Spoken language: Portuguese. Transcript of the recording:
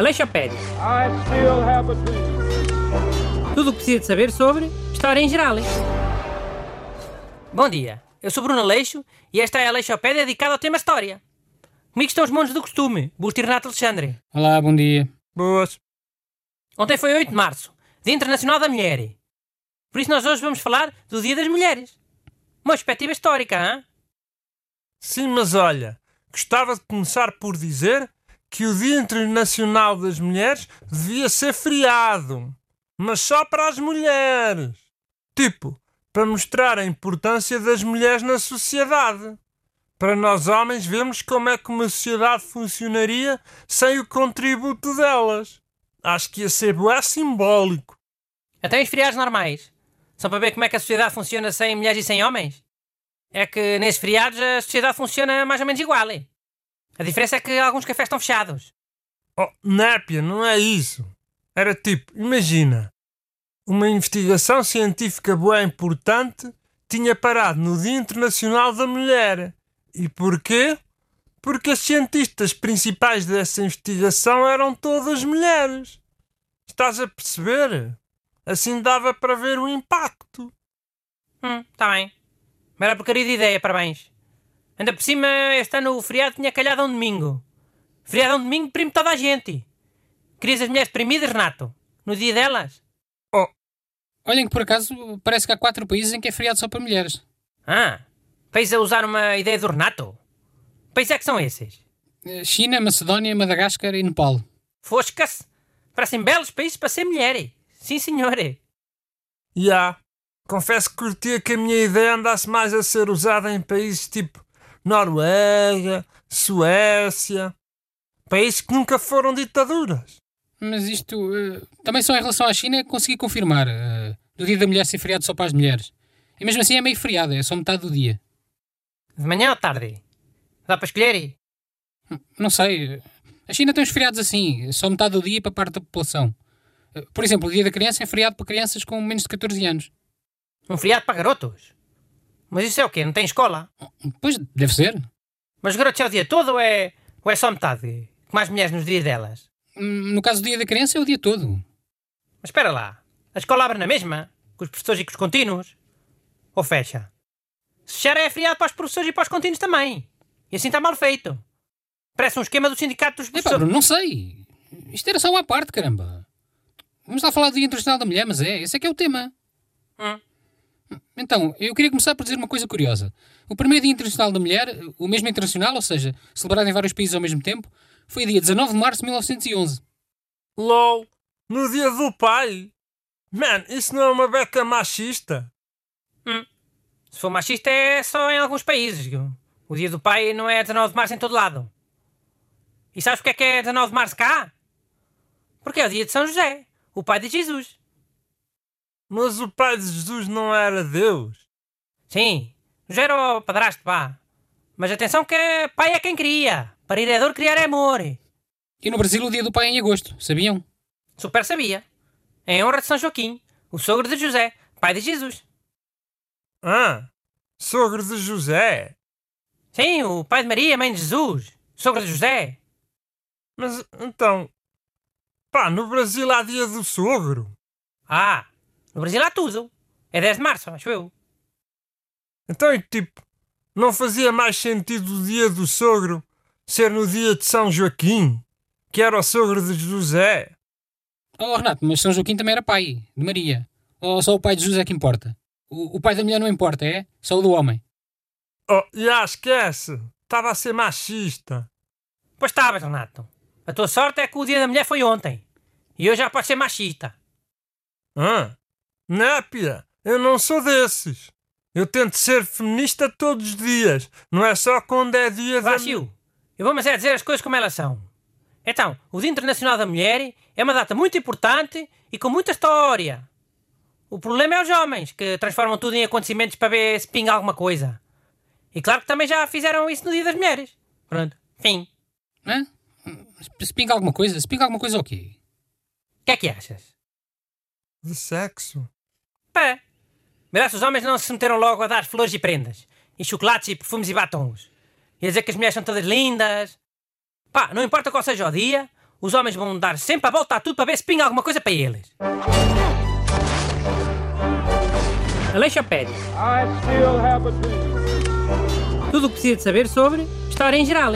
Aleixopédia. I still have a dream. Tudo o que precisa de saber sobre história em geral. Bom dia, eu sou Bruno Aleixo e esta é a Aleixopédia dedicada ao tema História. Comigo estão os montes do costume, Busto e Renato Alexandre. Olá, bom dia. Boas. Ontem foi 8 de março, Dia Internacional da Mulher. Por isso nós hoje vamos falar do Dia das Mulheres. Uma perspectiva histórica, hã? Sim, mas olha, gostava de começar por dizer que o Dia Internacional das Mulheres devia ser feriado. Mas só para as mulheres. Tipo, para mostrar a importância das mulheres na sociedade. Para nós homens vermos como é que uma sociedade funcionaria sem o contributo delas. Acho que ia ser bué simbólico. Até os feriados normais. Só para ver como é que a sociedade funciona sem mulheres e sem homens. É que nesses feriados a sociedade funciona mais ou menos igual. é? A diferença é que alguns cafés estão fechados. Oh, népia, não é isso. Era tipo, imagina, uma investigação científica boa importante tinha parado no Dia Internacional da Mulher. E porquê? Porque as cientistas principais dessa investigação eram todas mulheres. Estás a perceber? Assim dava para ver o impacto. Hum, tá bem. Era porcaria de ideia, parabéns. Ainda por cima, este ano o feriado tinha calhado a um domingo. Feriado a um domingo prime toda a gente. Querias as mulheres deprimidas, Renato? No dia delas? Olhem que por acaso parece que há quatro países em que é feriado só para mulheres. Ah, país a usar uma ideia do Renato? Países é que são esses? Eh, China, Macedónia, Madagascar e Nepal. Fosca-se. Parecem belos países para ser mulher. Sim, senhor. E há. Confesso que curtia que a minha ideia andasse mais a ser usada em países tipo Noruega, Suécia. Países que nunca foram ditaduras. Mas isto eh, também só em relação à China consegui confirmar. eh, do dia da mulher ser feriado só para as mulheres. E mesmo assim é meio feriado, é só metade do dia. De manhã ou tarde? Dá para escolher? Não sei. eh, A China tem uns feriados assim, é só metade do dia para parte da população. Por exemplo, o dia da criança é feriado para crianças com menos de 14 anos. Um feriado para garotos? Mas isso é o quê? Não tem escola? Pois, deve ser. Mas os garotos é o dia todo ou é, ou é só metade? Com mais mulheres nos dias delas? Hum, No caso do dia da criança é o dia todo. Mas espera lá. A escola abre na mesma? Com os professores e com os contínuos? Ou fecha? Se fechar é feriado para os professores e para os contínuos também. E assim está mal feito. Parece um esquema do sindicato dos Epá, professores. Bruno, não sei. Isto era só uma parte, caramba. Vamos lá falar do Dia Internacional da Mulher, mas é, esse é que é o tema. Hum. Então, eu queria começar por dizer uma coisa curiosa. O primeiro Dia Internacional da Mulher, o mesmo internacional, ou seja, celebrado em vários países ao mesmo tempo, foi dia 19 de março de 1911. LOL. No dia do pai. Man, isso não é uma beca machista? Se for machista é só em alguns países. O dia do pai não é 19 de março em todo lado. E sabes porque é que é 19 de março cá? Porque é o dia de São José, o pai de Jesus. Mas o pai de Jesus não era Deus. Sim, José era o padrasto, pá. Mas atenção que pai é quem cria. Para heredor criar é amor. E no Brasil o Dia do Pai é em agosto, sabiam? Super sabia. Em honra de São Joaquim, o sogro de José, pai de Jesus. Ah, sogro de José. Sim, o pai de Maria, mãe de Jesus, sogro de José. Mas então. Pá, no Brasil há dia do sogro. Ah, no Brasil há tudo. É 10 de março, acho eu. Então, e tipo, não fazia mais sentido o dia do sogro ser no dia de São Joaquim, que era o sogro de José? Oh, Renato, mas São Joaquim também era pai, de Maria. Ou só o pai de Jesus é que importa? O, o pai da mulher não importa, é? Só o do homem. Oh, já esquece. Estava a ser machista. Pois estavas, Renato. A tua sorte é que o dia da mulher foi ontem. E hoje já pode ser machista. Ah, népia, eu não sou desses. Eu tento ser feminista todos os dias, não é só quando é dia da... Vacil, eu vou mas é dizer as coisas como elas são. Então, o Dia Internacional da Mulher é uma data muito importante e com muita história. O problema é os homens, que transformam tudo em acontecimentos para ver se pinga alguma coisa. E claro que também já fizeram isso no Dia das Mulheres. Pronto, fim. Hã? Se pinga alguma coisa? Se pinga alguma coisa o quê? O que é que achas? De sexo. Pá. Verás, os homens não se meteram logo a dar flores e prendas, e chocolates e perfumes e batons. e a dizer que as mulheres são todas lindas. Pá, não importa qual seja o dia, os homens vão dar sempre a volta a tudo para ver se pinga alguma coisa para eles. Aleixopédia. I still have a dream. Tudo o que precisa de saber sobre História em Geral.